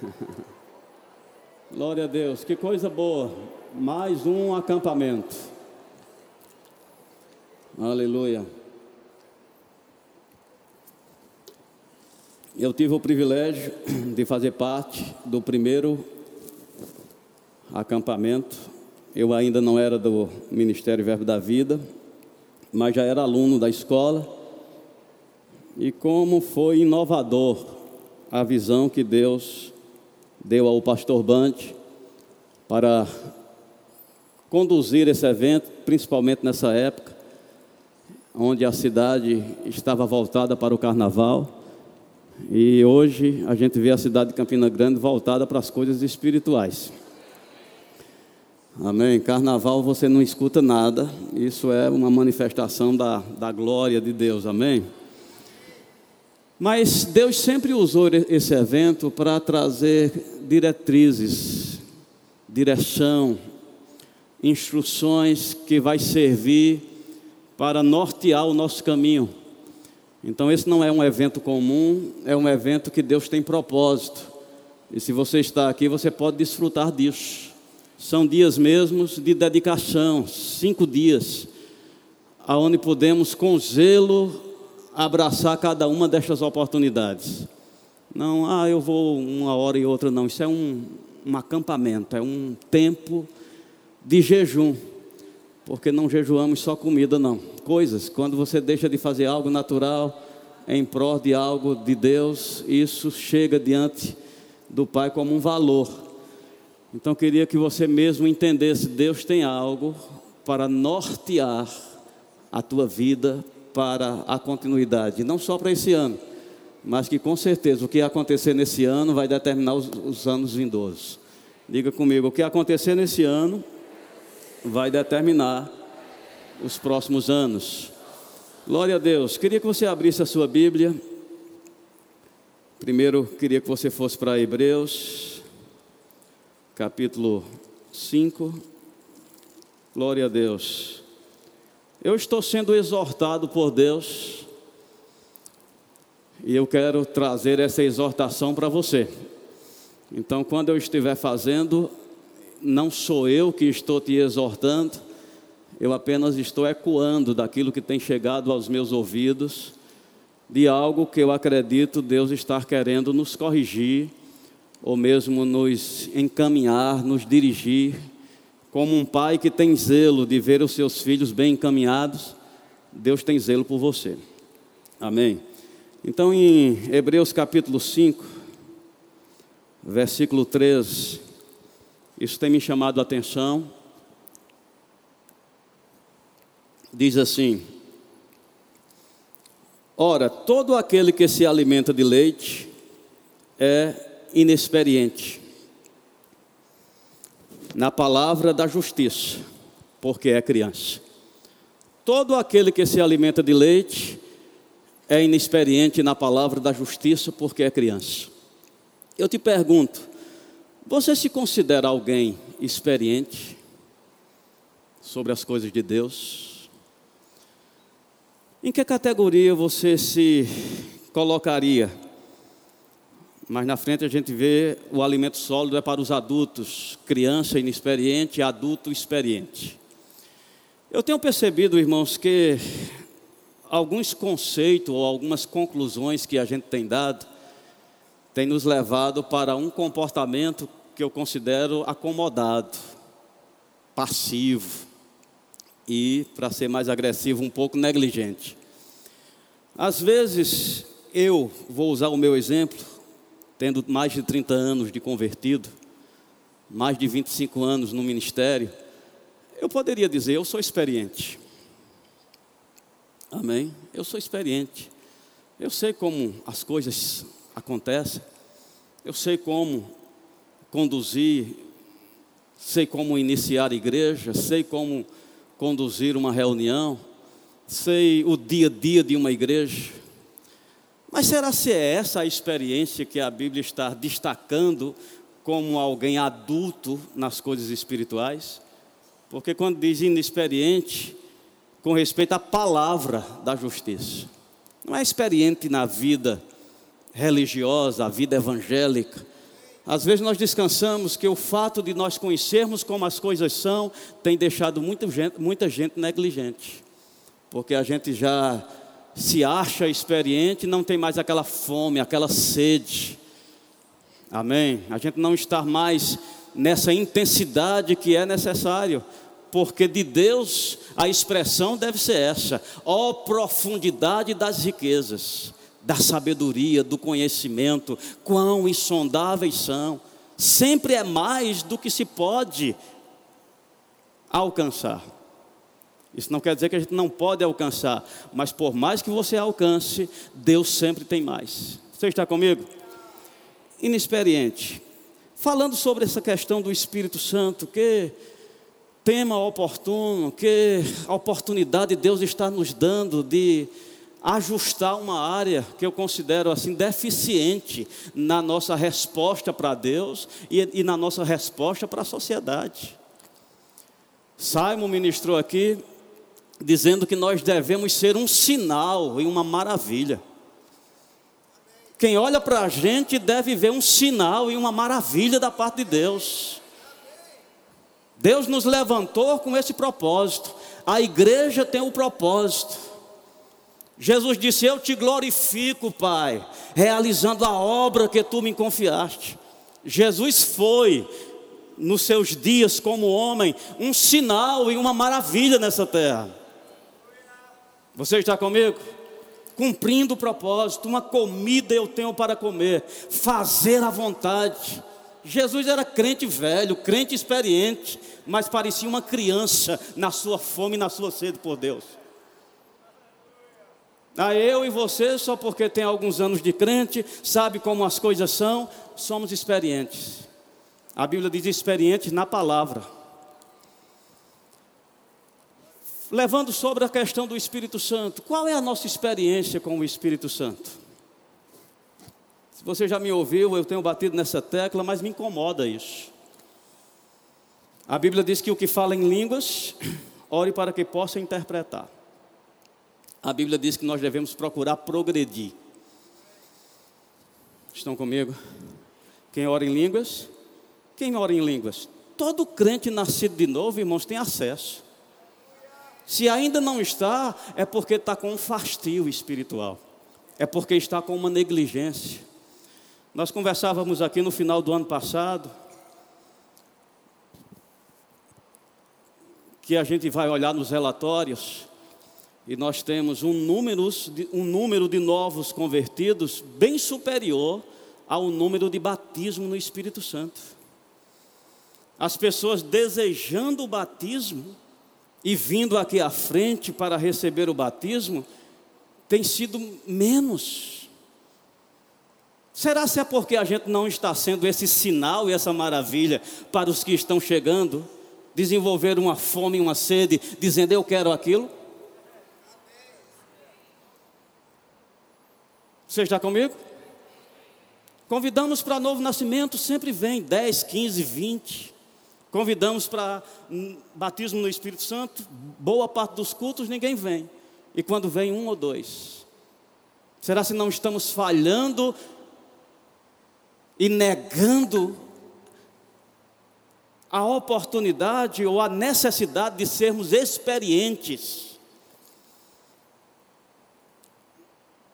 Glória a Deus, que coisa boa. Mais um acampamento. Aleluia. Eu tive o privilégio de fazer parte do primeiro acampamento. Eu ainda não era do Ministério Verbo da Vida, mas já era aluno da escola. E como foi inovador a visão que Deus deu ao pastor Band para conduzir esse evento, principalmente nessa época, onde a cidade estava voltada para o carnaval. E hoje a gente vê a cidade de Campina Grande voltada para as coisas espirituais. Amém. Carnaval você não escuta nada, isso é uma manifestação da, da glória de Deus. Amém. Mas Deus sempre usou esse evento para trazer diretrizes, direção, instruções que vai servir para nortear o nosso caminho. Então esse não é um evento comum, é um evento que Deus tem propósito. E se você está aqui, você pode desfrutar disso. São dias mesmos de dedicação, cinco dias, aonde podemos com zelo abraçar cada uma destas oportunidades. Não, ah, eu vou uma hora e outra, não. Isso é um, um acampamento, é um tempo de jejum, porque não jejuamos só comida, não. Coisas, quando você deixa de fazer algo natural em prol de algo de Deus, isso chega diante do Pai como um valor. Então queria que você mesmo entendesse: Deus tem algo para nortear a tua vida para a continuidade, não só para esse ano, mas que com certeza o que acontecer nesse ano vai determinar os, os anos vindouros. Diga comigo: o que acontecer nesse ano vai determinar os próximos anos. Glória a Deus. Queria que você abrisse a sua Bíblia. Primeiro, queria que você fosse para Hebreus capítulo 5. Glória a Deus. Eu estou sendo exortado por Deus e eu quero trazer essa exortação para você. Então, quando eu estiver fazendo, não sou eu que estou te exortando, eu apenas estou ecoando daquilo que tem chegado aos meus ouvidos, de algo que eu acredito Deus estar querendo nos corrigir ou mesmo nos encaminhar, nos dirigir, como um pai que tem zelo de ver os seus filhos bem encaminhados, Deus tem zelo por você. Amém. Então, em Hebreus capítulo 5, versículo 13, isso tem me chamado a atenção. Diz assim: Ora, todo aquele que se alimenta de leite é inexperiente na palavra da justiça, porque é criança. Todo aquele que se alimenta de leite é inexperiente na palavra da justiça, porque é criança. Eu te pergunto, você se considera alguém experiente sobre as coisas de Deus? Em que categoria você se colocaria? Mas na frente a gente vê o alimento sólido é para os adultos, criança inexperiente, adulto experiente. Eu tenho percebido, irmãos, que alguns conceitos ou algumas conclusões que a gente tem dado tem nos levado para um comportamento que eu considero acomodado, passivo e, para ser mais agressivo, um pouco negligente. Às vezes, eu vou usar o meu exemplo, tendo mais de 30 anos de convertido, mais de 25 anos no ministério, eu poderia dizer: eu sou experiente. Amém? Eu sou experiente. Eu sei como as coisas acontecem. Eu sei como conduzir, sei como iniciar a igreja, sei como conduzir uma reunião, sei o dia a dia de uma igreja. Mas será se é essa a experiência que a Bíblia está destacando como alguém adulto nas coisas espirituais? Porque quando diz inexperiente, com respeito à palavra da justiça, não é experiente na vida religiosa, a vida evangélica, Às vezes nós descansamos que o fato de nós conhecermos como as coisas são tem deixado muita gente, muita gente negligente, porque a gente já se acha experiente não tem mais aquela fome, aquela sede. Amém? A gente não está mais nessa intensidade que é necessário, porque de Deus a expressão deve ser essa: ó profundidade das riquezas da sabedoria, do conhecimento, quão insondáveis são. Sempre é mais do que se pode alcançar. Isso não quer dizer que a gente não pode alcançar, mas por mais que você alcance, Deus sempre tem mais. Você está comigo? Inexperiente. Falando sobre essa questão do Espírito Santo, que tema oportuno, que oportunidade Deus está nos dando de ajustar uma área que eu considero assim deficiente na nossa resposta para Deus e, e, na nossa resposta para a sociedade. Simon ministrou aqui dizendo que nós devemos ser um sinal e uma maravilha. Quem olha para a gente deve ver um sinal e uma maravilha da parte de Deus. Deus nos levantou com esse propósito. A igreja tem o propósito Jesus disse: Eu te glorifico, Pai, realizando a obra que tu me confiaste. Jesus foi, nos seus dias como homem, um sinal e uma maravilha nessa terra. Você está comigo? Cumprindo o propósito, uma comida eu tenho para comer, fazer a vontade. Jesus era crente velho, crente experiente, mas parecia uma criança na sua fome e na sua sede por Deus. Ah, eu e você, só porque tem alguns anos de crente, sabe como as coisas são, somos experientes. A Bíblia diz experientes na palavra. Levando sobre a questão do Espírito Santo, qual é a nossa experiência com o Espírito Santo? Se você já me ouviu, eu tenho batido nessa tecla, mas me incomoda isso. A Bíblia diz que o que fala em línguas, ore para que possa interpretar a Bíblia diz que nós devemos procurar progredir. Estão comigo? Quem ora em línguas? Quem ora em línguas? Todo crente nascido de novo, irmãos, tem acesso. Se ainda não está, é porque está com um fastio espiritual. É porque está com uma negligência. Nós conversávamos aqui no final do ano passado, que a gente vai olhar nos relatórios, e nós temos um número, um número de novos convertidos bem superior ao número de batismo no Espírito Santo. As pessoas desejando o batismo e vindo aqui à frente para receber o batismo tem sido menos. Será se é porque a gente não está sendo esse sinal e essa maravilha para os que estão chegando, desenvolver uma fome e uma sede, dizendo eu quero aquilo? Você está comigo? Convidamos para novo nascimento, sempre vem 10, 15, 20. Convidamos para batismo no Espírito Santo, boa parte dos cultos ninguém vem. E quando vem um ou dois. Será se não estamos falhando e negando a oportunidade ou a necessidade de sermos experientes?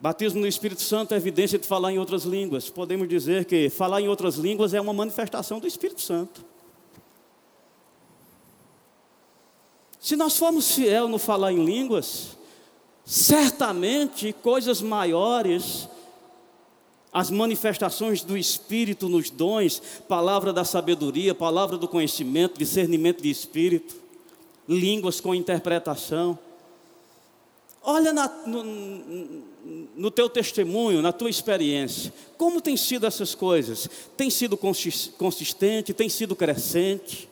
Batismo no Espírito Santo é evidência de falar em outras línguas. Podemos dizer que falar em outras línguas é uma manifestação do Espírito Santo. Se nós formos fiel no falar em línguas, certamente coisas maiores, as manifestações do Espírito nos dons, palavra da sabedoria, palavra do conhecimento, discernimento de Espírito, línguas com interpretação, Olha na, no, no teu testemunho, na tua experiência, como tem sido essas coisas? Tem sido consistente, tem sido crescente?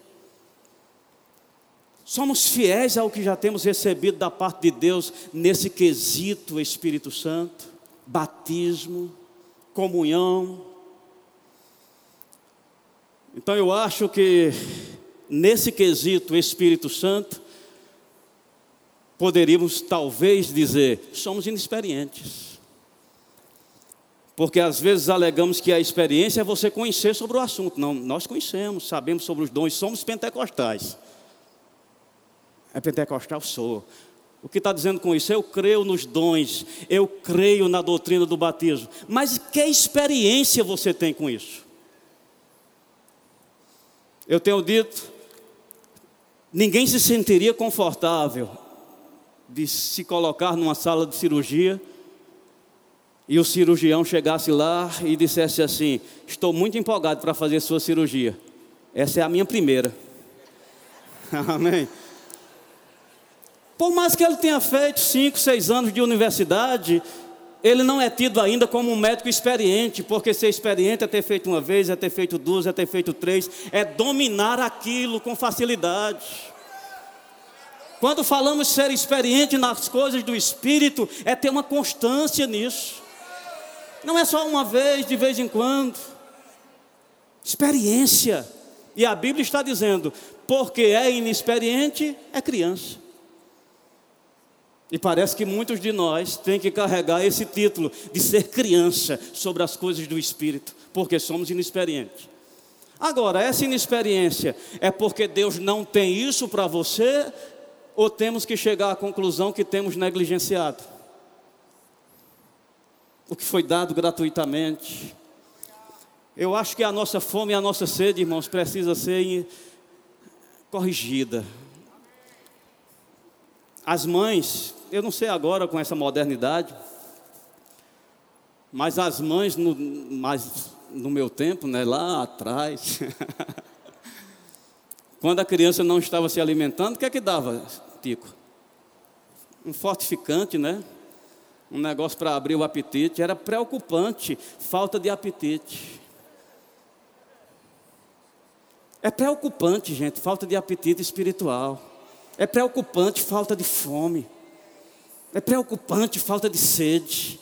Somos fiéis ao que já temos recebido da parte de Deus nesse quesito Espírito Santo, batismo, comunhão. Então eu acho que nesse quesito Espírito Santo, poderíamos talvez dizer: somos inexperientes. Porque às vezes alegamos que a experiência é você conhecer sobre o assunto. Não, nós conhecemos, sabemos sobre os dons, somos pentecostais. É pentecostal? Sou. O que está dizendo com isso? Eu creio nos dons, eu creio na doutrina do batismo. Mas que experiência você tem com isso? Eu tenho dito, ninguém se sentiria confortável de se colocar numa sala de cirurgia e o cirurgião chegasse lá e dissesse assim: Estou muito empolgado para fazer sua cirurgia. Essa é a minha primeira. Amém. Por mais que ele tenha feito cinco, seis anos de universidade, ele não é tido ainda como um médico experiente, porque ser experiente é ter feito uma vez, é ter feito duas, é ter feito três, é dominar aquilo com facilidade. Quando falamos ser experiente nas coisas do Espírito, é ter uma constância nisso. Não é só uma vez, de vez em quando. Experiência. E a Bíblia está dizendo: porque é inexperiente, é criança. E parece que muitos de nós têm que carregar esse título de ser criança sobre as coisas do Espírito, porque somos inexperientes. Agora, essa inexperiência é porque Deus não tem isso para você, ou temos que chegar à conclusão que temos negligenciado? o que foi dado gratuitamente. Eu acho que a nossa fome e a nossa sede, irmãos, precisa ser corrigida. As mães, eu não sei agora com essa modernidade, mas as mães, no, mais no meu tempo, né, lá atrás, quando a criança não estava se alimentando, o que é que dava, Tico? Um fortificante, né? um negócio para abrir o apetite, era preocupante, falta de apetite. É preocupante, gente, falta de apetite espiritual. É preocupante falta de fome. É preocupante falta de sede.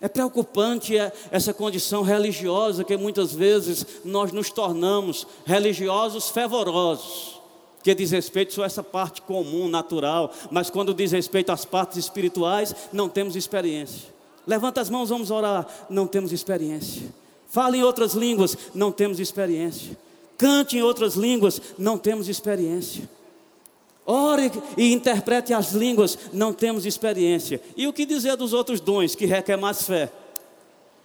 É preocupante é, essa condição religiosa que muitas vezes nós nos tornamos religiosos fervorosos que diz respeito só a essa parte comum, natural, mas quando diz respeito às partes espirituais, não temos experiência. Levanta as mãos, vamos orar, não temos experiência. Fale em outras línguas, não temos experiência. Cante em outras línguas, não temos experiência. Ore e interprete as línguas, não temos experiência. E o que dizer dos outros dons que requer mais fé?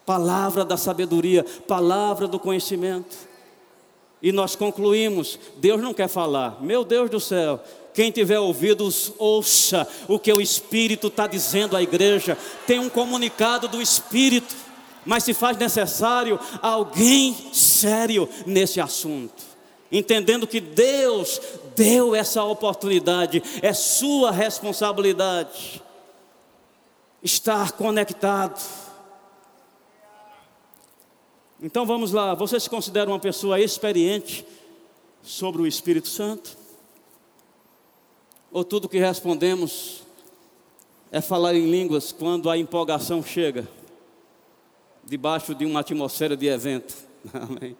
Palavra da sabedoria, palavra do conhecimento. E nós concluímos: Deus não quer falar. Meu Deus do céu, quem tiver ouvidos, ouça o que o Espírito está dizendo à igreja. Tem um comunicado do Espírito, mas se faz necessário alguém sério nesse assunto, entendendo que Deus deu essa oportunidade, é sua responsabilidade estar conectado então vamos lá, você se considera uma pessoa experiente sobre o Espírito Santo? Ou tudo que respondemos é falar em línguas quando a empolgação chega, debaixo de uma atmosfera de evento? Amém.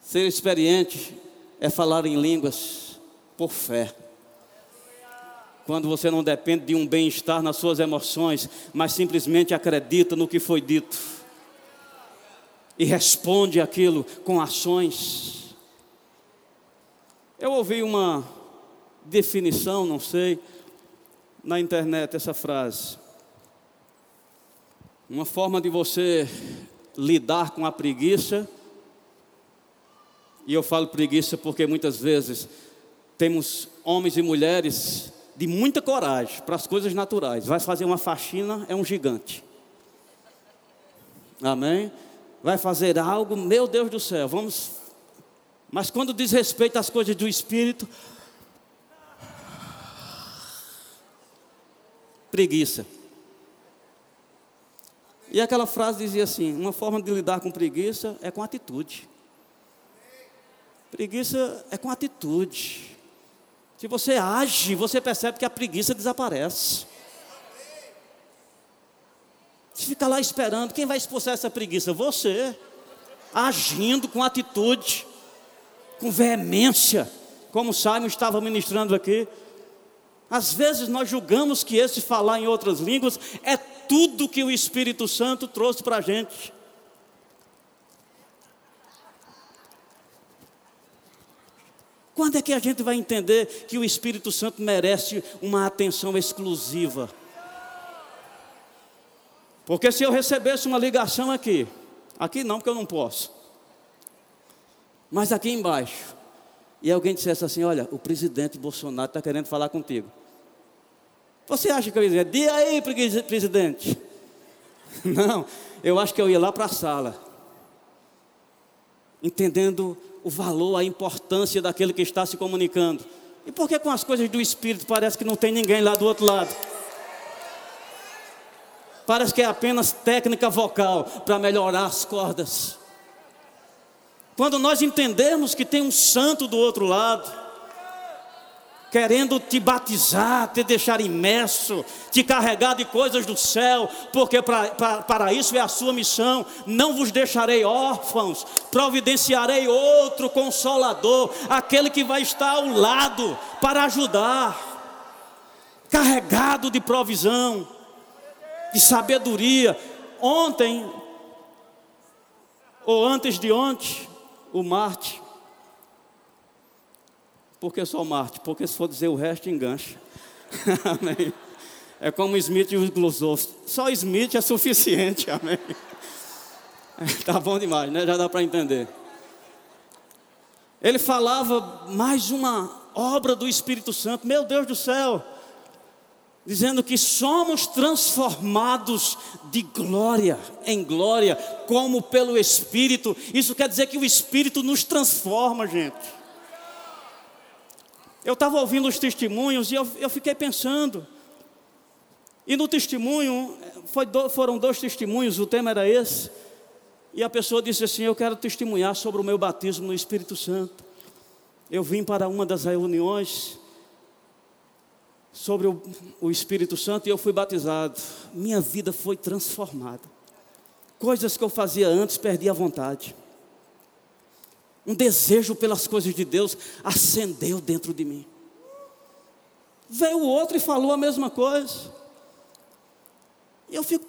Ser experiente é falar em línguas por fé. Quando você não depende de um bem-estar nas suas emoções, mas simplesmente acredita no que foi dito e responde aquilo com ações. Eu ouvi uma definição, não sei, na internet essa frase. Uma forma de você lidar com a preguiça, e eu falo preguiça porque muitas vezes temos homens e mulheres de muita coragem para as coisas naturais. Vai fazer uma faxina, é um gigante. Amém? vai fazer algo, meu Deus do céu, vamos. Mas quando diz respeito às coisas do espírito, preguiça. E aquela frase dizia assim: uma forma de lidar com preguiça é com atitude. Preguiça é com atitude. Se você age, você percebe que a preguiça desaparece. Se fica lá esperando, quem vai expulsar essa preguiça? Você, agindo com atitude, com veemência, como o Simon estava ministrando aqui. Às vezes nós julgamos que esse falar em outras línguas é tudo que o Espírito Santo trouxe para a gente. Quando é que a gente vai entender que o Espírito Santo merece uma atenção exclusiva? Porque se eu recebesse uma ligação aqui, aqui não, porque eu não posso, mas aqui embaixo, e alguém dissesse assim: Olha, o presidente Bolsonaro está querendo falar contigo. Você acha que eu ia dizer, diga aí, presidente? Não, eu acho que eu ia lá para a sala, entendendo o valor, a importância daquele que está se comunicando. E por que com as coisas do Espírito parece que não tem ninguém lá do outro lado? Parece que é apenas técnica vocal para melhorar as cordas. Quando nós entendemos que tem um santo do outro lado, querendo te batizar, te deixar imerso, te carregar de coisas do céu, porque pra, pra, para isso é a sua missão. Não vos deixarei órfãos, providenciarei outro consolador, aquele que vai estar ao lado para ajudar, carregado de provisão de sabedoria. Ontem, ou antes de ontem, o Marte. Por que só Marte? Porque se for dizer o resto, engancha. Amém. É como Smith e os filósofos. Só Smith é suficiente, amém. Tá bom demais, né? Já dá para entender. Ele falava mais uma obra do Espírito Santo. Meu Deus do céu dizendo que somos transformados de glória em glória, como pelo Espírito. Isso quer dizer que o Espírito nos transforma, gente. Eu estava ouvindo os testemunhos e eu, eu, fiquei pensando. E no testemunho, do, foram dois testemunhos, o tema era esse. E a pessoa disse assim: Eu quero testemunhar sobre o meu batismo no Espírito Santo. Eu vim para uma das reuniões sobre o, o Espírito Santo e eu fui batizado. Minha vida foi transformada. Coisas que eu fazia antes, perdi a vontade. Um desejo pelas coisas de Deus acendeu dentro de mim. Veio o outro e falou a mesma coisa. E eu fico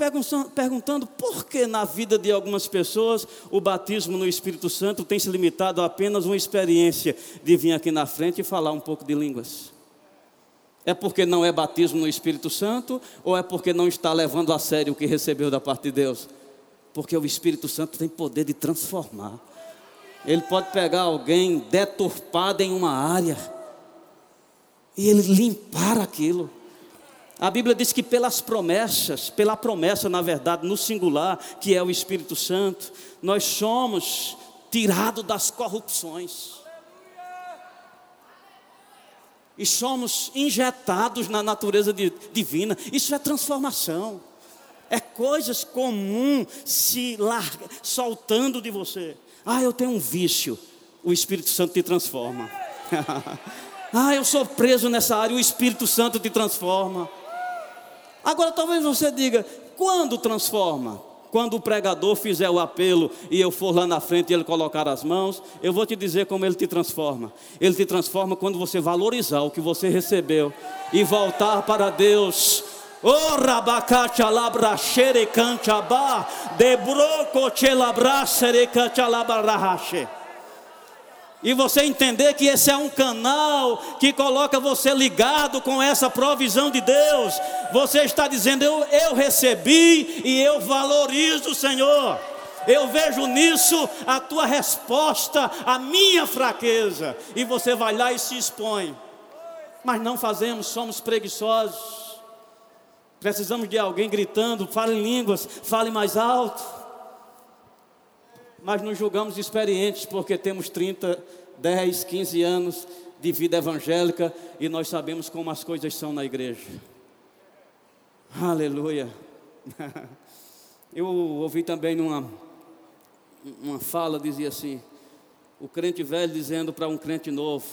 perguntando por que na vida de algumas pessoas o batismo no Espírito Santo tem se limitado a apenas uma experiência de vir aqui na frente e falar um pouco de línguas. É porque não é batismo no Espírito Santo ou é porque não está levando a sério o que recebeu da parte de Deus? Porque o Espírito Santo tem poder de transformar. Ele pode pegar alguém deturpado em uma área e ele limpar aquilo. A Bíblia diz que pelas promessas, pela promessa, na verdade, no singular, que é o Espírito Santo, nós somos tirados das corrupções e somos injetados na natureza divina. Isso é transformação. É coisas comuns se larga, soltando de você. Ah, eu tenho um vício. O Espírito Santo te transforma. ah, eu sou preso nessa área. O Espírito Santo te transforma. Agora talvez você diga: quando transforma? Quando o pregador fizer o apelo e eu for lá na frente e ele colocar as mãos, eu vou te dizer como ele te transforma. Ele te transforma quando você valorizar o que você recebeu e voltar para Deus. Oh, rabacacha labra xerecanchabá, debroco chelabra xerecanchalabarahaxe e você entender que esse é um canal que coloca você ligado com essa provisão de Deus, você está dizendo: Eu, eu recebi e eu valorizo o Senhor. Eu vejo nisso a tua resposta à minha fraqueza, e você vai lá e se expõe. Mas não fazemos, somos preguiçosos. Precisamos de alguém gritando, fale em línguas, fale mais alto mas nos julgamos experientes porque temos 30, 10, 15 anos de vida evangélica e nós sabemos como as coisas são na igreja. Aleluia. Eu ouvi também numa uma fala, dizia assim: o crente velho dizendo para um crente novo,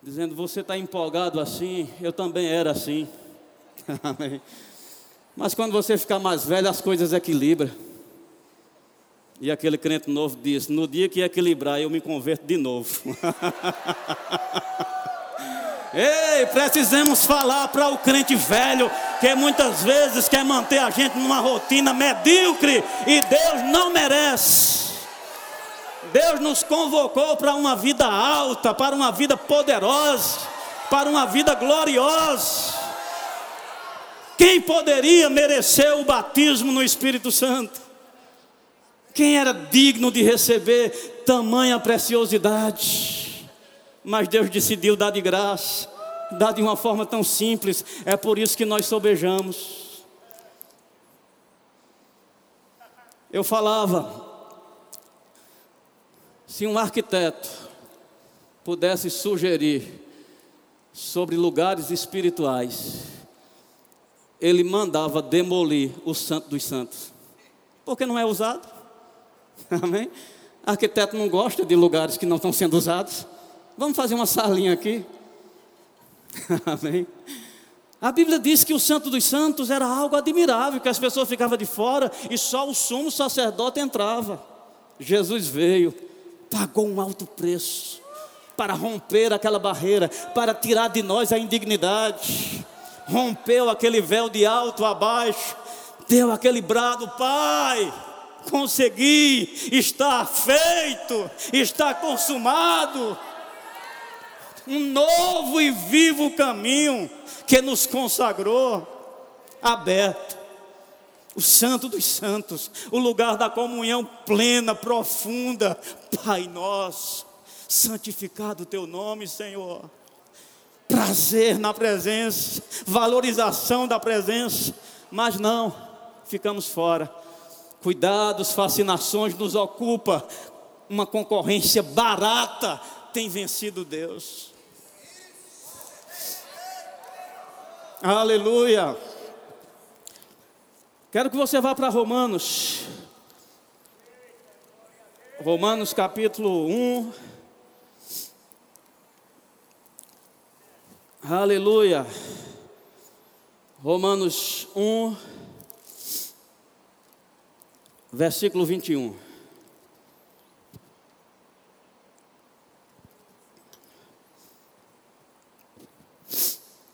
dizendo: Você está empolgado assim, eu também era assim. Mas quando você ficar mais velho, as coisas equilibram. E aquele crente novo disse: No dia que equilibrar, eu me converto de novo. Ei, precisamos falar para o crente velho que muitas vezes quer manter a gente numa rotina medíocre e Deus não merece. Deus nos convocou para uma vida alta, para uma vida poderosa, para uma vida gloriosa. Quem poderia merecer o batismo no Espírito Santo? Quem era digno de receber tamanha preciosidade? Mas Deus decidiu dar de graça, dar de uma forma tão simples, é por isso que nós sobejamos. Eu falava, se um arquiteto pudesse sugerir sobre lugares espirituais, ele mandava demolir o Santo dos Santos, porque não é usado. Amém? Arquiteto não gosta de lugares que não estão sendo usados. Vamos fazer uma salinha aqui. Amém? A Bíblia diz que o Santo dos Santos era algo admirável, que as pessoas ficavam de fora e só o sumo sacerdote entrava. Jesus veio, pagou um alto preço para romper aquela barreira, para tirar de nós a indignidade. Rompeu aquele véu de alto a baixo, deu aquele brado, Pai consegui, está feito, está consumado. Um novo e vivo caminho que nos consagrou, aberto. O Santo dos Santos, o lugar da comunhão plena, profunda. Pai nosso, santificado o teu nome, Senhor. Prazer na presença, valorização da presença, mas não, ficamos fora Cuidados, fascinações nos ocupa. Uma concorrência barata tem vencido Deus. Aleluia. Quero que você vá para Romanos. Romanos capítulo 1. Aleluia. Romanos 1 versículo 21.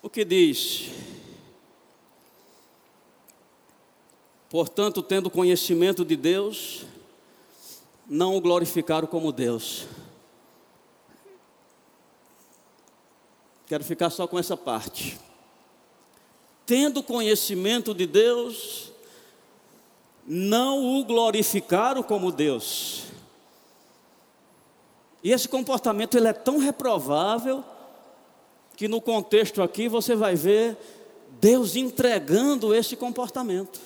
O que diz? Portanto, tendo conhecimento de Deus, não o glorificaram como Deus. Quero ficar só com essa parte. Tendo conhecimento de Deus, não o glorificaram como Deus. E esse comportamento ele é tão reprovável que no contexto aqui você vai ver Deus entregando esse comportamento.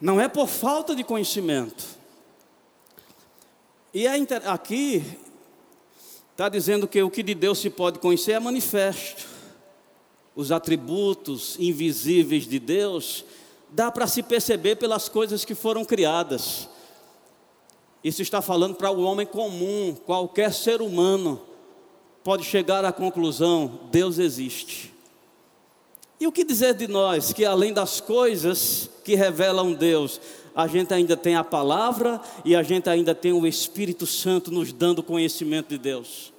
Não é por falta de conhecimento. E é aqui está dizendo que o que de Deus se pode conhecer é manifesto. Os atributos invisíveis de Deus dá para se perceber pelas coisas que foram criadas. Isso está falando para o homem comum, qualquer ser humano pode chegar à conclusão: Deus existe. E o que dizer de nós que além das coisas que revelam Deus, a gente ainda tem a palavra e a gente ainda tem o Espírito Santo nos dando conhecimento de Deus?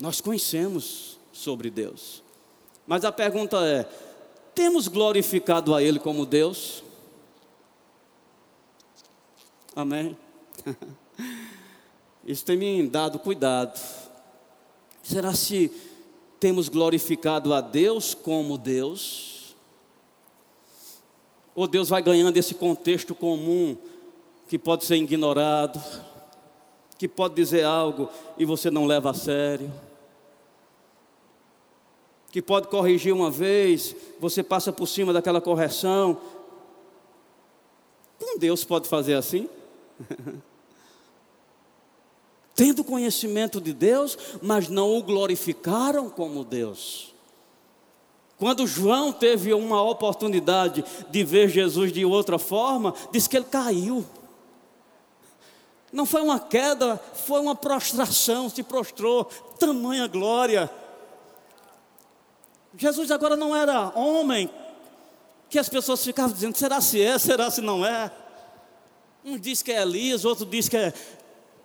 Nós conhecemos sobre Deus. Mas a pergunta é: temos glorificado a Ele como Deus? Amém? Isso tem me dado cuidado. Será se temos glorificado a Deus como Deus? Ou Deus vai ganhando esse contexto comum que pode ser ignorado, que pode dizer algo e você não leva a sério? que pode corrigir uma vez, você passa por cima daquela correção. Com Deus pode fazer assim? Tendo conhecimento de Deus, mas não o glorificaram como Deus. Quando João teve uma oportunidade de ver Jesus de outra forma, disse que ele caiu. Não foi uma queda, foi uma prostração, se prostrou, tamanha glória. Jesus agora não era homem, que as pessoas ficavam dizendo: será se é, será se não é? Um diz que é Elias, outro diz que é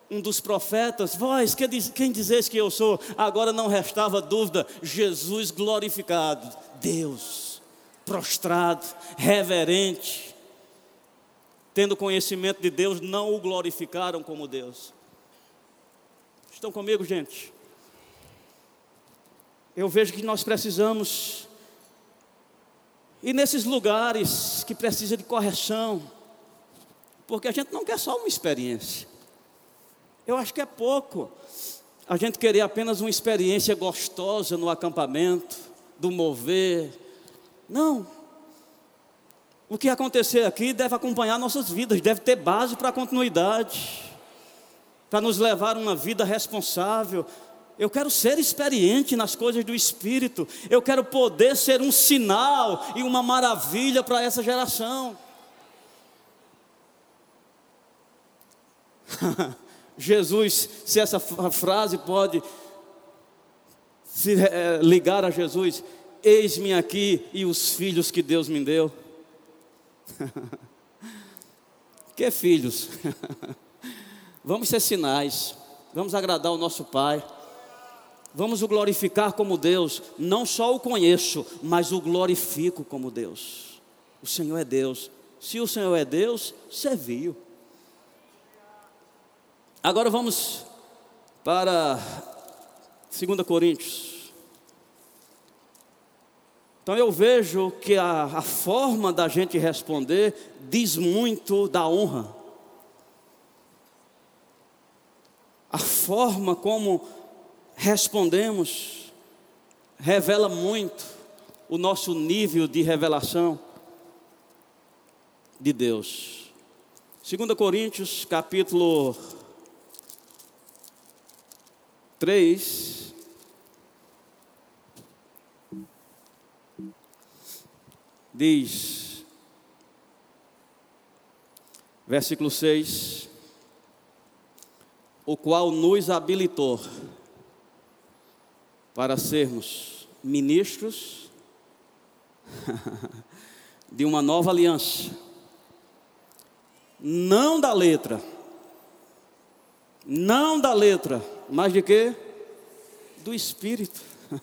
um dos profetas, vós, quem dizeis que eu sou? Agora não restava dúvida, Jesus glorificado, Deus, prostrado, reverente, tendo conhecimento de Deus, não o glorificaram como Deus. Estão comigo, gente? Eu vejo que nós precisamos e nesses lugares que precisa de correção, porque a gente não quer só uma experiência. Eu acho que é pouco a gente querer apenas uma experiência gostosa no acampamento, do mover. Não. O que acontecer aqui deve acompanhar nossas vidas, deve ter base para continuidade, para nos levar uma vida responsável, eu quero ser experiente nas coisas do Espírito. Eu quero poder ser um sinal e uma maravilha para essa geração. Jesus, se essa frase pode se é, ligar a Jesus, eis-me aqui e os filhos que Deus me deu. que filhos? vamos ser sinais, vamos agradar o nosso Pai. Vamos o glorificar como Deus. Não só o conheço, mas o glorifico como Deus. O Senhor é Deus. Se o Senhor é Deus, serviu. Agora vamos para 2 Coríntios. Então eu vejo que a, a forma da gente responder diz muito da honra. A forma como respondemos revela muito o nosso nível de revelação de Deus. 2 Coríntios, capítulo 3. Diz, versículo 6: O qual nos habilitou para sermos ministros de uma nova aliança. Não da letra, não da letra, mas de quê? Do Espírito.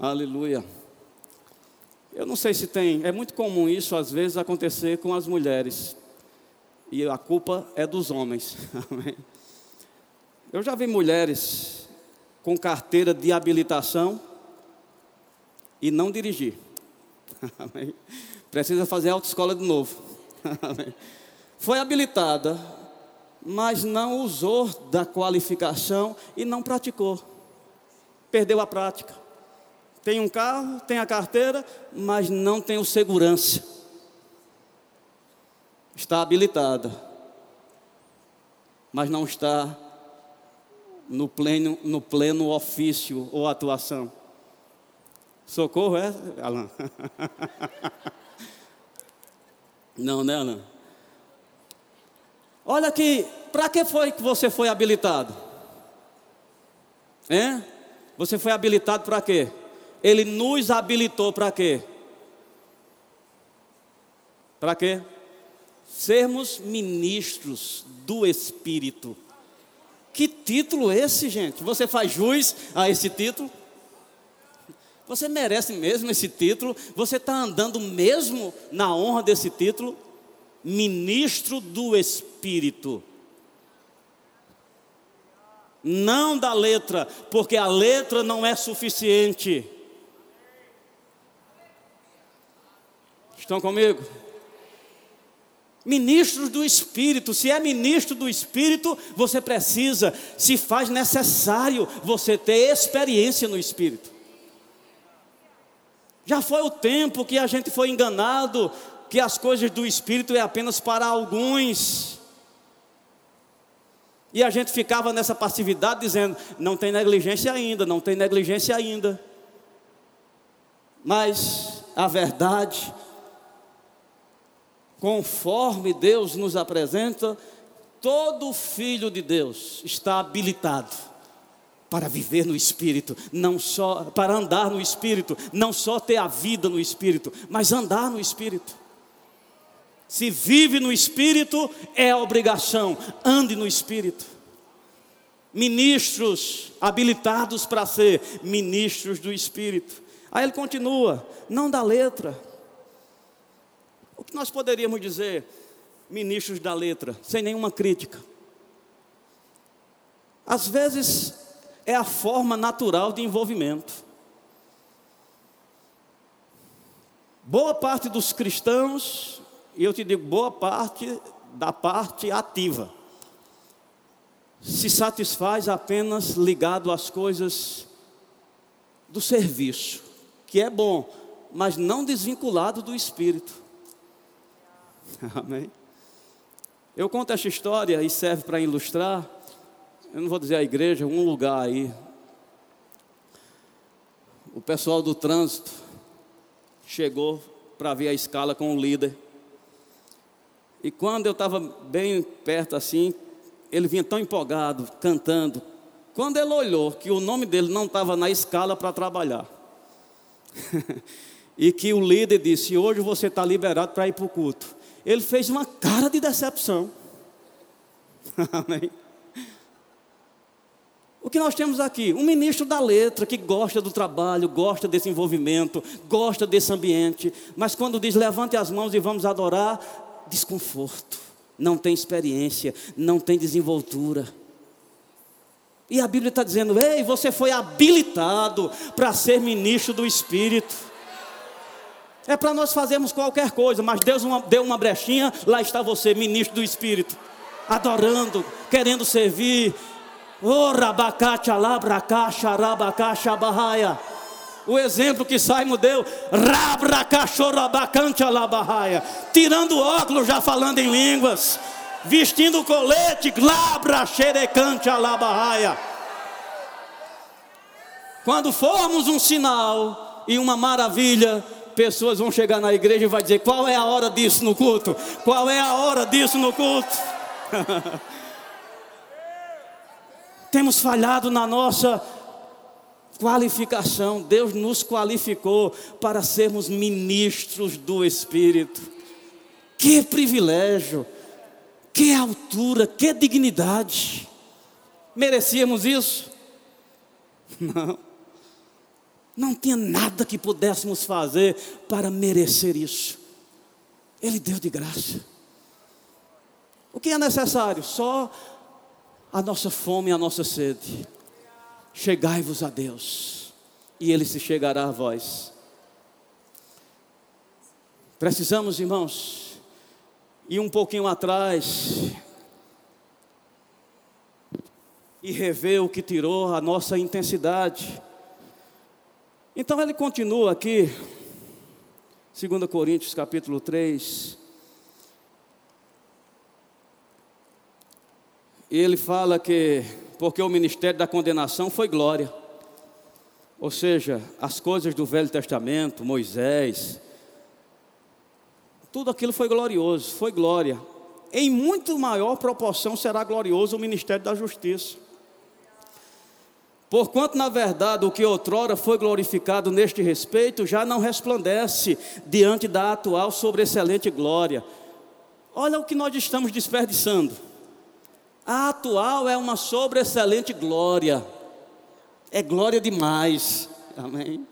Aleluia. Eu não sei se tem, é muito comum isso às vezes acontecer com as mulheres, e a culpa é dos homens. Eu já vi mulheres com carteira de habilitação e não dirigir. Precisa fazer autoescola de novo. Foi habilitada, mas não usou da qualificação e não praticou. Perdeu a prática. Tem um carro, tem a carteira, mas não tem o segurança. Está habilitada, mas não está no pleno, no pleno ofício ou atuação. Socorro é, Alan? Não, né, Alan? Olha aqui, para que foi que você foi habilitado? É? Você foi habilitado para quê? Ele nos habilitou para quê? Para quê? Sermos ministros do Espírito. Que título esse, gente? Você faz jus a esse título? Você merece mesmo esse título? Você está andando mesmo na honra desse título? Ministro do Espírito. Não da letra, porque a letra não é suficiente. Estão comigo? Ministros do Espírito, se é ministro do Espírito, você precisa, se faz necessário, você ter experiência no Espírito. Já foi o tempo que a gente foi enganado, que as coisas do Espírito é apenas para alguns. E a gente ficava nessa passividade dizendo: não tem negligência ainda, não tem negligência ainda. Mas a verdade conforme Deus nos apresenta, todo filho de Deus está habilitado para viver no espírito, não só para andar no espírito, não só ter a vida no espírito, mas andar no espírito. Se vive no espírito, é obrigação, ande no espírito. Ministros habilitados para ser ministros do espírito. Aí ele continua, não da letra. O que nós poderíamos dizer, ministros da letra, sem nenhuma crítica? Às vezes é a forma natural de envolvimento. Boa parte dos cristãos e eu te digo, boa parte da parte ativa se satisfaz apenas ligado às coisas do serviço, que é bom, mas não desvinculado do espírito. Amém. Eu conto essa história e serve para ilustrar. Eu não vou dizer a igreja, um lugar aí. O pessoal do trânsito chegou para ver a escala com o líder. E quando eu estava bem perto assim, ele vinha tão empolgado, cantando. Quando ele olhou que o nome dele não estava na escala para trabalhar, e que o líder disse: Hoje você está liberado para ir para o culto. Ele fez uma cara de decepção. Amém. O que nós temos aqui? Um ministro da letra que gosta do trabalho, gosta desse envolvimento, gosta desse ambiente, mas quando diz levante as mãos e vamos adorar, desconforto, não tem experiência, não tem desenvoltura. E a Bíblia está dizendo: ei, você foi habilitado para ser ministro do Espírito. É para nós fazermos qualquer coisa, mas Deus deu uma brechinha, lá está você, ministro do Espírito, adorando, querendo servir. Oh, rabacate, alabracá, xarabacá, xabarraia. O exemplo que Saimo deu, tirando óculos, já falando em línguas, vestindo colete, glabra xerecante alabarraia. Quando formos um sinal e uma maravilha, pessoas vão chegar na igreja e vai dizer: qual é a hora disso no culto? Qual é a hora disso no culto? Temos falhado na nossa Qualificação, Deus nos qualificou para sermos ministros do Espírito. Que privilégio, que altura, que dignidade. Merecíamos isso? Não. Não tinha nada que pudéssemos fazer para merecer isso. Ele deu de graça. O que é necessário? Só a nossa fome e a nossa sede. Chegai-vos a Deus, e Ele se chegará a vós. Precisamos, irmãos, ir um pouquinho atrás e rever o que tirou a nossa intensidade. Então ele continua aqui, 2 Coríntios capítulo 3. E ele fala que porque o ministério da condenação foi glória. Ou seja, as coisas do Velho Testamento, Moisés, tudo aquilo foi glorioso, foi glória. Em muito maior proporção será glorioso o ministério da justiça. Porquanto, na verdade, o que outrora foi glorificado neste respeito já não resplandece diante da atual sobreexcelente glória. Olha o que nós estamos desperdiçando. A atual é uma sobreexcelente glória. É glória demais. Amém.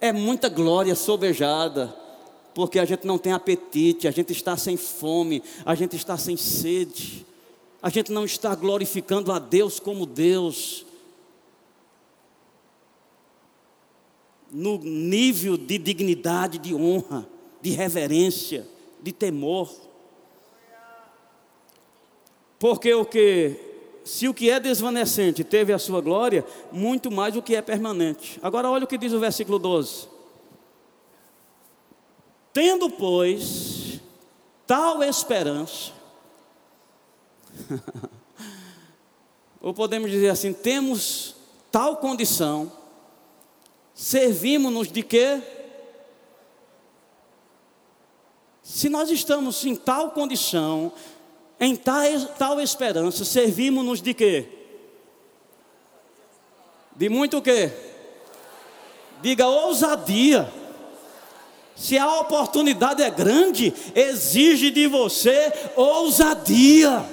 É muita glória sobejada. Porque a gente não tem apetite, a gente está sem fome, a gente está sem sede. A gente não está glorificando a Deus como Deus. No nível de dignidade, de honra, de reverência, de temor. Porque o que se o que é desvanecente teve a sua glória, muito mais o que é permanente. Agora olha o que diz o versículo 12. Tendo, pois, tal esperança, ou podemos dizer assim, temos tal condição, servimos-nos de quê? Se nós estamos em tal condição, em tal, tal esperança, servimos-nos de quê? De muito quê? Diga ousadia. Se a oportunidade é grande, exige de você ousadia.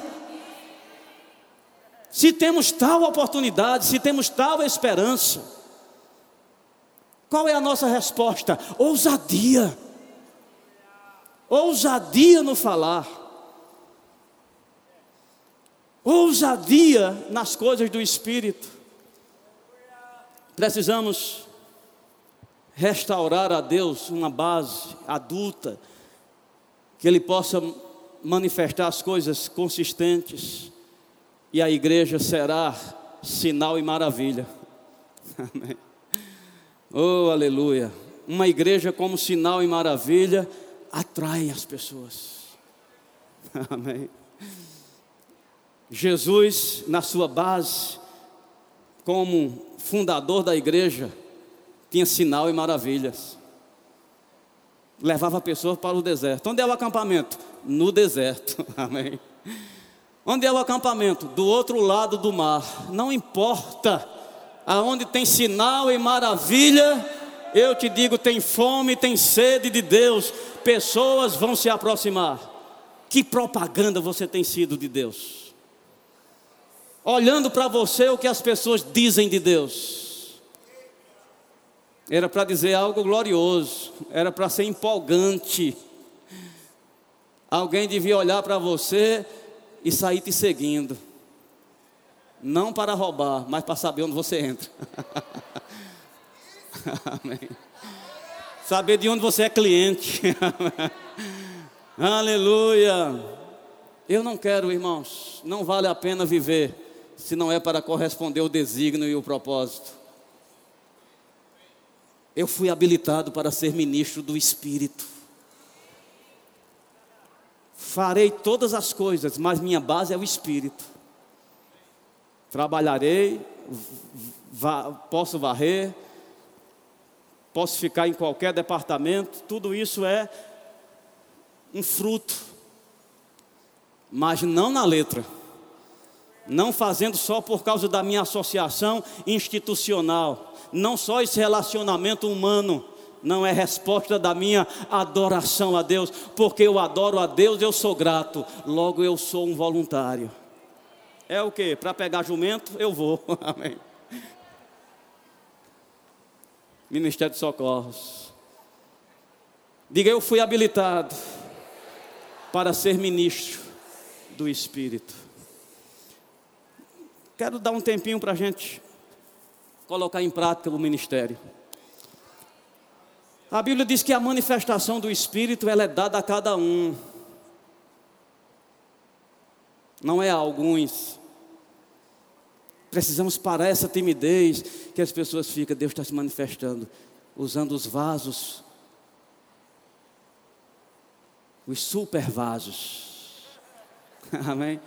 Se temos tal oportunidade, se temos tal esperança, qual é a nossa resposta? Ousadia. Ousadia no falar. Ousadia nas coisas do Espírito. Precisamos restaurar a Deus uma base adulta, que Ele possa manifestar as coisas consistentes, e a igreja será sinal e maravilha. Amém. Oh, aleluia. Uma igreja como sinal e maravilha atrai as pessoas. Amém. Jesus, na sua base, como fundador da igreja, tinha sinal e maravilhas. Levava pessoas para o deserto. Onde é o acampamento? No deserto. Amém. Onde é o acampamento? Do outro lado do mar. Não importa. Aonde tem sinal e maravilha, eu te digo, tem fome, tem sede de Deus. Pessoas vão se aproximar. Que propaganda você tem sido de Deus? Olhando para você o que as pessoas dizem de Deus. Era para dizer algo glorioso, era para ser empolgante. Alguém devia olhar para você e sair te seguindo. Não para roubar, mas para saber onde você entra. Amém. Saber de onde você é cliente. Aleluia. Eu não quero, irmãos, não vale a pena viver se não é para corresponder o desígnio e o propósito. Eu fui habilitado para ser ministro do Espírito. Farei todas as coisas, mas minha base é o Espírito. Trabalharei, posso varrer, posso ficar em qualquer departamento, tudo isso é um fruto, mas não na letra, não fazendo só por causa da minha associação institucional, não só esse relacionamento humano, não é resposta da minha adoração a Deus, porque eu adoro a Deus, eu sou grato, logo eu sou um voluntário. É o que? Para pegar jumento, eu vou. Amém. Ministério de Socorros. Diga, eu fui habilitado para ser ministro do Espírito. Quero dar um tempinho para a gente colocar em prática o ministério. A Bíblia diz que a manifestação do Espírito ela é dada a cada um, não é a alguns. Precisamos parar essa timidez que as pessoas ficam, Deus está se manifestando, usando os vasos, os super vasos. Amém?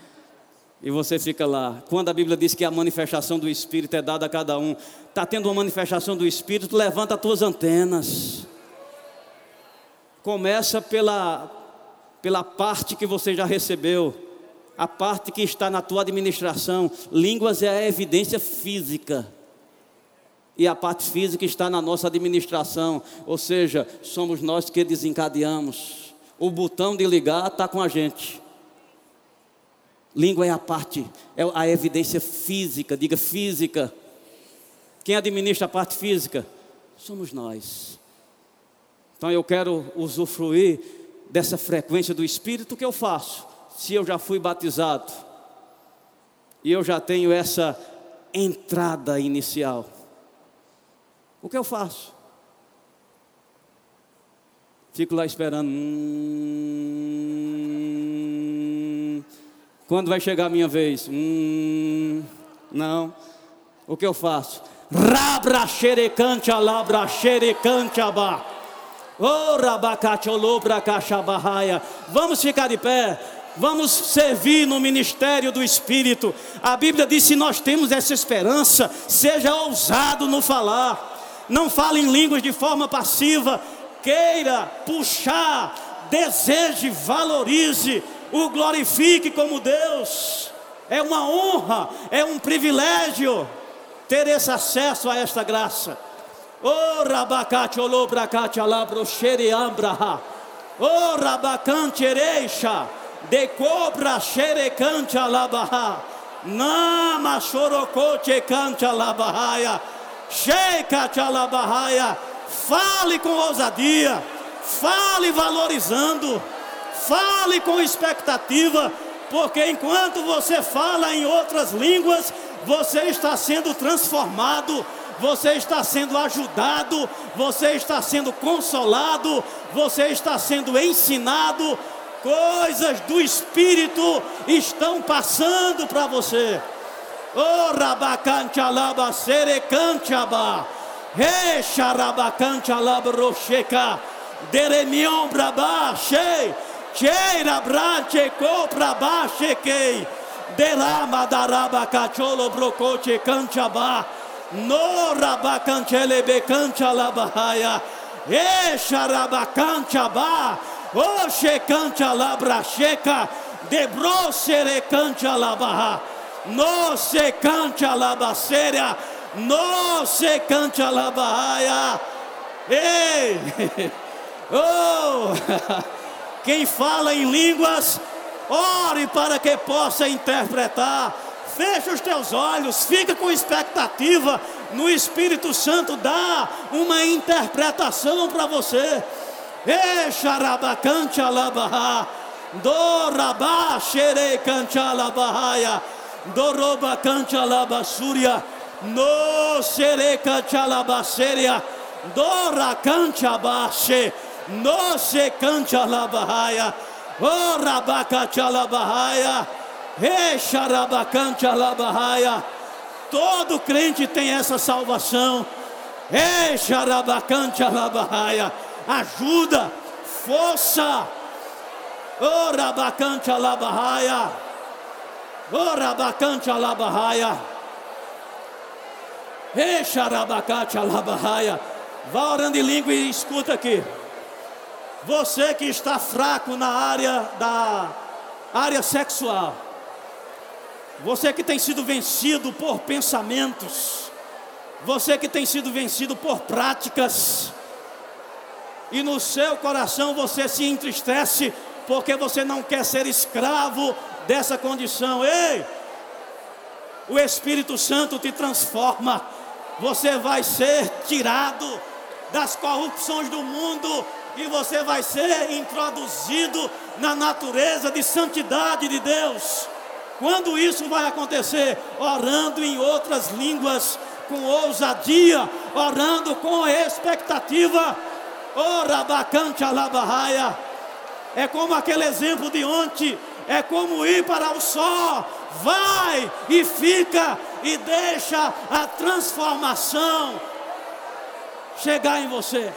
E você fica lá. Quando a Bíblia diz que a manifestação do Espírito é dada a cada um, está tendo uma manifestação do Espírito, levanta as tuas antenas. Começa pela, pela parte que você já recebeu, a parte que está na tua administração. Línguas é a evidência física. E a parte física está na nossa administração, ou seja, somos nós que desencadeamos. O botão de ligar está com a gente. Língua é a parte, é a evidência física, diga física. Quem administra a parte física? Somos nós. Então eu quero usufruir dessa frequência do Espírito que eu faço, se eu já fui batizado, e eu já tenho essa entrada inicial. O que eu faço? Fico lá esperando. Hum, quando vai chegar a minha vez? Hum, não. O que eu faço? Rabra xerecante alabra xerecante abá. Vamos ficar de pé. Vamos servir no ministério do Espírito. A Bíblia diz: se nós temos essa esperança, seja ousado no falar. Não fale em línguas de forma passiva. Queira puxar, deseje, valorize o glorifique como Deus. É uma honra, é um privilégio ter esse acesso a esta graça. Oh, rabacate, olobracate, alabroxere, ambraha. Oh, rabacante, ereixa. De cobra, xerecante, alabaha. Nama, chorocote, cante, alabahaia. Sheika, alabahaia. Fale com ousadia. Fale valorizando. Fale com expectativa. Porque enquanto você fala em outras línguas, você está sendo transformado você está sendo ajudado, você está sendo consolado, você está sendo ensinado, coisas do Espírito estão passando para você. Oh, rabacanchalaba serecanchaba, recharabacantchalaba rocheca, deremion braba, chei, cheira branche copraba chequei, derama daraba cacholo brocoche canchaba. No rabacancele becancha labahaya. Esha rabacancha ba. Oxe cancha labracheca. Debro sere cancha labaha. No se cancha labaceria. No se cancha labahaya. Ei! Oh! Quem fala em línguas, ore para que possa interpretar fecha os teus olhos, fica com expectativa no Espírito Santo, dá uma interpretação para você. Exarabacante alabaha, dorabá xerecante alabahaia, dorobacante alabasúria, no xerecante alabaceria, doracante abaxe, no secante alabahaia, orabacate alabahaia. Recharabacante alabahaia. Todo crente tem essa salvação. Recharabacante alabahaia. Ajuda, força. Orabacante alabahaia. Orabacante alabahaia. Recharabacante alabahaia. Vá orando em língua e escuta aqui. Você que está fraco na área da área sexual. Você que tem sido vencido por pensamentos, você que tem sido vencido por práticas, e no seu coração você se entristece porque você não quer ser escravo dessa condição. Ei! O Espírito Santo te transforma. Você vai ser tirado das corrupções do mundo e você vai ser introduzido na natureza de santidade de Deus. Quando isso vai acontecer? Orando em outras línguas, com ousadia, orando com expectativa. Ora bacante alabahaia. É como aquele exemplo de ontem. É como ir para o sol. Vai e fica e deixa a transformação chegar em você.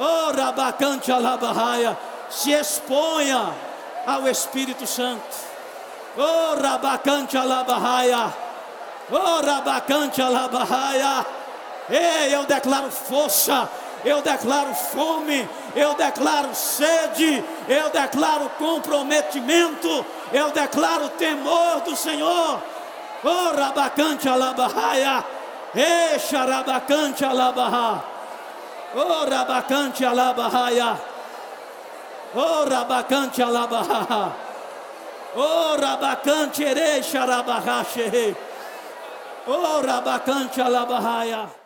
Ora bacante alabahaia. Se exponha ao Espírito Santo. Oh, rabacante alabahaia. Oh, rabacante alabahaia. Ei, eu declaro força. Eu declaro fome, eu declaro sede, eu declaro comprometimento, eu declaro temor do Senhor. Oh, rabacante alabahaia. Ei, xarabacante alabaha. Oh, rabacante alabahaia. Oh, rabacante alabaha. Oh, rabacante ere xarabahaxe. Oh, rabacante alabahaya.